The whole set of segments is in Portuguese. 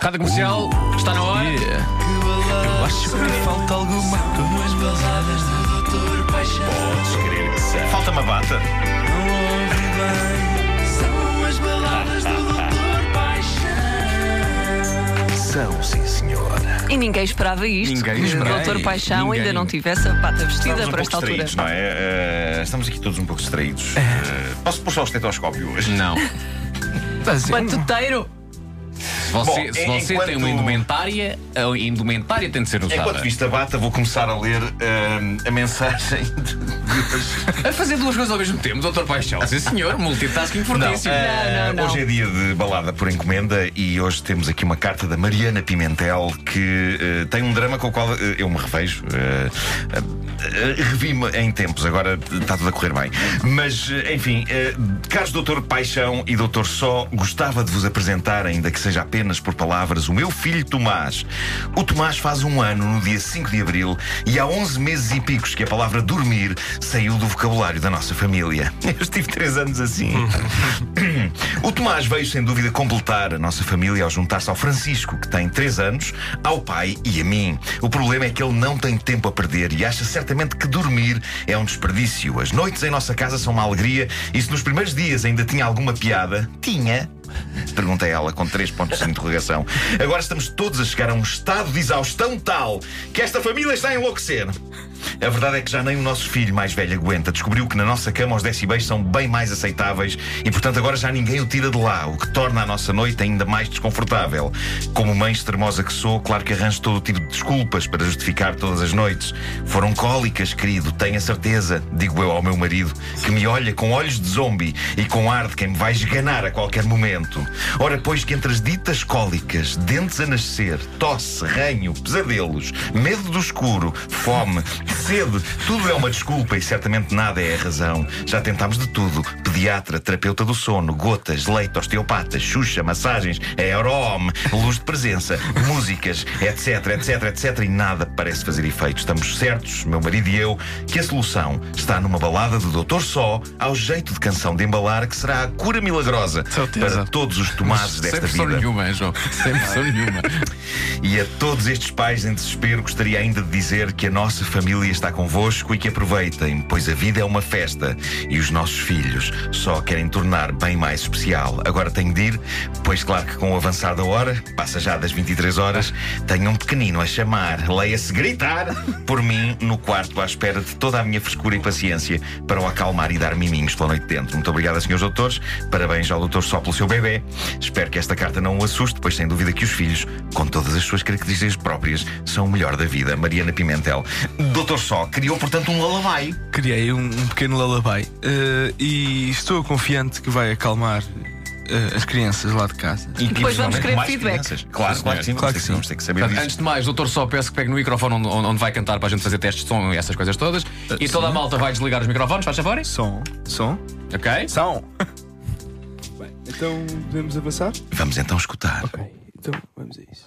Rádio Comercial, está na hora. Eu acho que falta alguma coisa. Podes crer que sim. Falta uma bata. São as baladas do Doutor Paixão. São, sim, senhora. E ninguém esperava isto. Ninguém que esperava. o Doutor Paixão Ninguém. ainda não tivesse a pata vestida Estamos um para pouco esta altura. não é? Eh, estamos aqui todos um pouco distraídos. Eh, posso puxar o estetoscópio hoje? Não. Batuteiro! Se você, Bom, se você enquanto- tem uma indumentária, a indumentária tem de ser usada. Enquanto visto a bata, vou começar a ler eh, a mensagem de. A fazer duas coisas ao mesmo tempo, Doutor Paixão. Sim, senhor, multitasking fortíssimo. eh, não, não. Hoje é dia de balada por encomenda e hoje temos aqui uma carta da Mariana Pimentel que eh, tem um drama com o qual eu me revejo. Revi-me em tempos, agora está tudo a correr bem. Mas, enfim, caros Doutor Paixão e Doutor Só, gostava de vos apresentar, ainda que seja apenas por palavras, o meu filho Tomás. O Tomás faz um ano no dia 5 de abril e há 11 meses e picos que a palavra dormir saiu do vocabulário da nossa família. Eu estive 3 anos assim. O Tomás veio sem dúvida completar a nossa família ao juntar-se ao Francisco, que tem 3 anos, ao pai e a mim. O problema é que ele não tem tempo a perder e acha certamente que dormir é um desperdício. As noites em nossa casa são uma alegria e se nos primeiros dias ainda tinha alguma piada, tinha. Pergunta ela com três pontos de interrogação. Agora estamos todos a chegar a um estado de exaustão tal que esta família está a enlouquecer. A verdade é que já nem o nosso filho mais velho aguenta. Descobriu que na nossa cama os decibéis são bem mais aceitáveis e, portanto, agora já ninguém o tira de lá, o que torna a nossa noite ainda mais desconfortável. Como mãe extremosa que sou, claro que arranjo todo o tipo de desculpas para justificar todas as noites. Foram cólicas, querido, tenho a certeza, digo eu ao meu marido, que me olha com olhos de zombie e com ar de quem me vai esganar a qualquer momento. Ora, pois que entre as ditas cólicas, dentes a nascer, tosse, ranho, pesadelos, medo do escuro, fome, sede, tudo é uma desculpa e certamente nada é a razão. Já tentámos de tudo: pediatra, terapeuta do sono, gotas, leite, osteopata, xuxa, massagens, aerohome, luz de presença, músicas, etc, etc, etc. E nada parece fazer efeito. Estamos certos, meu marido e eu, que a solução está numa balada do Doutor Só, ao jeito de canção de embalar, que será a cura milagrosa Certeza. para todos os tomases Sem desta pressão vida. nenhuma, João. Sem pressão nenhuma. E a todos estes pais em desespero gostaria ainda de dizer que a nossa família está convosco e que aproveitem, pois a vida é uma festa e os nossos filhos só querem tornar bem mais especial. Agora tenho de ir, pois claro que com o avançar da hora, passa já das 23 horas, tenho um pequenino a chamar, leia-se gritar, por mim no quarto à espera de toda a minha frescura e paciência para o acalmar e dar miminhos pela noite dentro. Muito obrigado, senhores doutores. Parabéns ao doutor só pelo seu bebê. Espero que esta carta não o assuste, pois sem dúvida que os filhos, com todas as suas características próprias, são o melhor da vida. Mariana Pimentel. Doutor Só criou, portanto, um lullaby. Criei um, um pequeno lullaby eh, e estou confiante que vai acalmar eh, as crianças lá de casa. E depois vamos querer mais feedback. crianças. Claro, claro que sim. Claro vamos, que ter, vamos ter que saber disso. antes de mais, doutor só peço que pegue no microfone onde, onde vai cantar para a gente fazer testes de som e essas coisas todas. E toda a malta vai desligar os microfones, faz favor? Som, som, Ok? som. Bem, então podemos avançar? Vamos então escutar. Ok, então vamos a isso.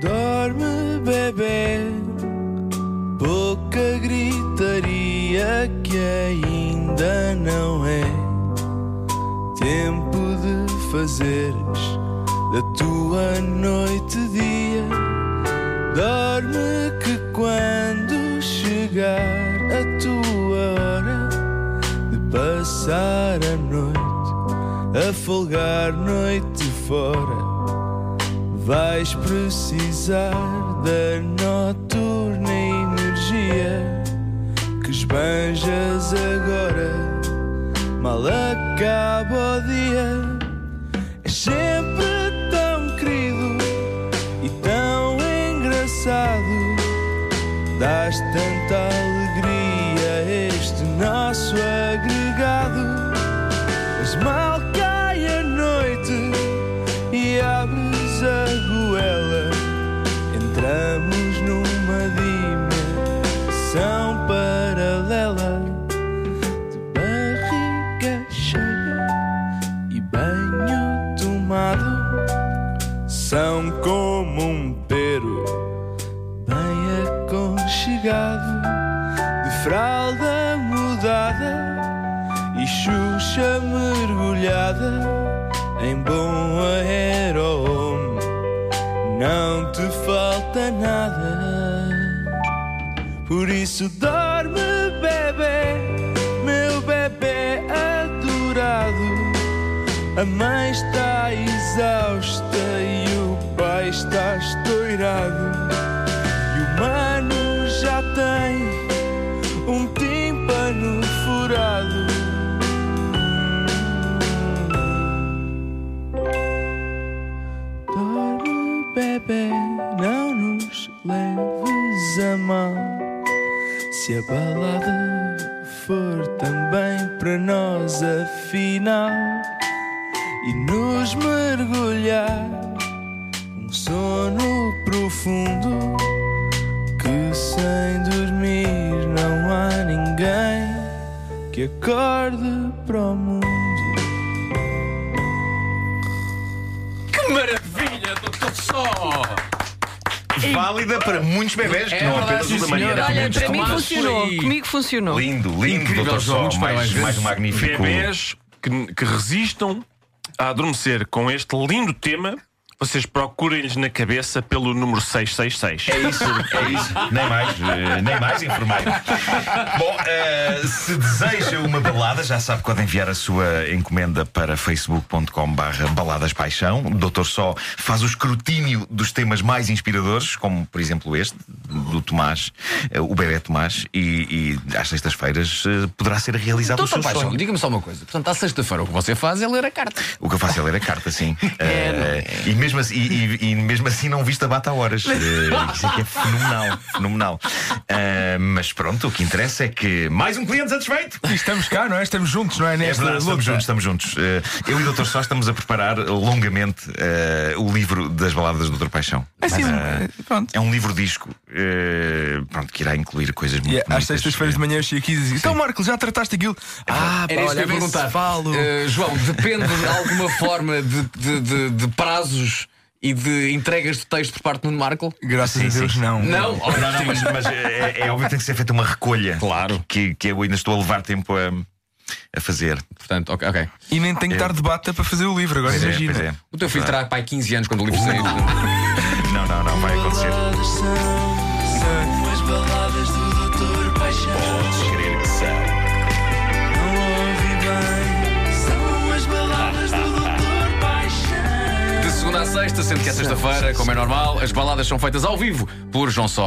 Dorme, bebê, pouca gritaria que ainda não é tempo de fazeres da tua noite dia. Dorme que quando chegar a tua hora de passar a noite, a folgar noite fora, vais precisar da noturna energia que esbanjas agora. Mal acaba o dia, é sempre tão querido e tão engraçado. Dás tanta alegria a este nosso agregado. Aconchegado, de fralda mudada e Xuxa mergulhada em bom aero. Não te falta nada, por isso dorme, bebê, meu bebê adorado. A mãe está exausta e o pai está estourado. Se a balada for também para nós, afinal, e nos mergulhar um sono profundo que sem dormir não há ninguém que acorde para o mundo. Que maravilha, doutor Só! Válida para muitos bebés, que É não verdade, apenas o da Mariana. Olha, para mim funcionou. Comigo funcionou. Lindo, lindo, Incrível, doutor Sol. Mais, mais um magnífico. Bebês que, que resistam a adormecer com este lindo tema, vocês procurem-lhes na cabeça pelo número 666. É isso, é isso. Nem mais, eh, nem mais, enfermeiro. Bom, eh, se deseja uma balada, já sabe que pode enviar a sua encomenda para facebook.com/barra baladaspaixão. O Doutor Só faz o escrutínio dos temas mais inspiradores, como por exemplo este, do Tomás, eh, o bebê Tomás, e, e às sextas-feiras poderá ser realizado o Doutor seu Paixão, sonho. diga-me só uma coisa. Portanto, à sexta-feira o que você faz é ler a carta. O que eu faço é ler a carta, sim. Eh, e, mesmo assim, e, e- e mesmo assim não viste a bata a horas. Eh, isso é que é fenomenal. fenomenal. Eh, mas pronto, o que interessa é que mais um cliente satisfeito. E estamos cá, não é? Estamos juntos, não é? É Nesta verdade, estamos juntos, estamos juntos. Eh, eu e o Dr. Só estamos a preparar longamente o livro das baladas do Dr. Paixão. Assim, Eh, pronto. é um livro disco pronto, que irá incluir coisas muito E às sextas-feiras de manhã eu chego aqui e digo Então, Marco, já trataste aquilo? Ah, Era isso que eu perguntar. Falo. Eh, João, depende de alguma forma de, de- de- de prazos e de entregas de texto por parte do Nuno Marco? Graças sim, a Deus, sim. não. Não? Não, não, mas, mas é, é óbvio que tem que ser feita uma recolha. Claro. Que, que eu ainda estou a levar tempo a, a fazer. Portanto, ok, ok. E nem tenho que dar debate para fazer o livro, agora Pois é, imagina. é. O teu filho terá pai 15 anos quando o livro sair. Não, não, não vai acontecer. De segunda a sexta, sendo que é sexta-feira, como é normal, as baladas são feitas ao vivo por João Só.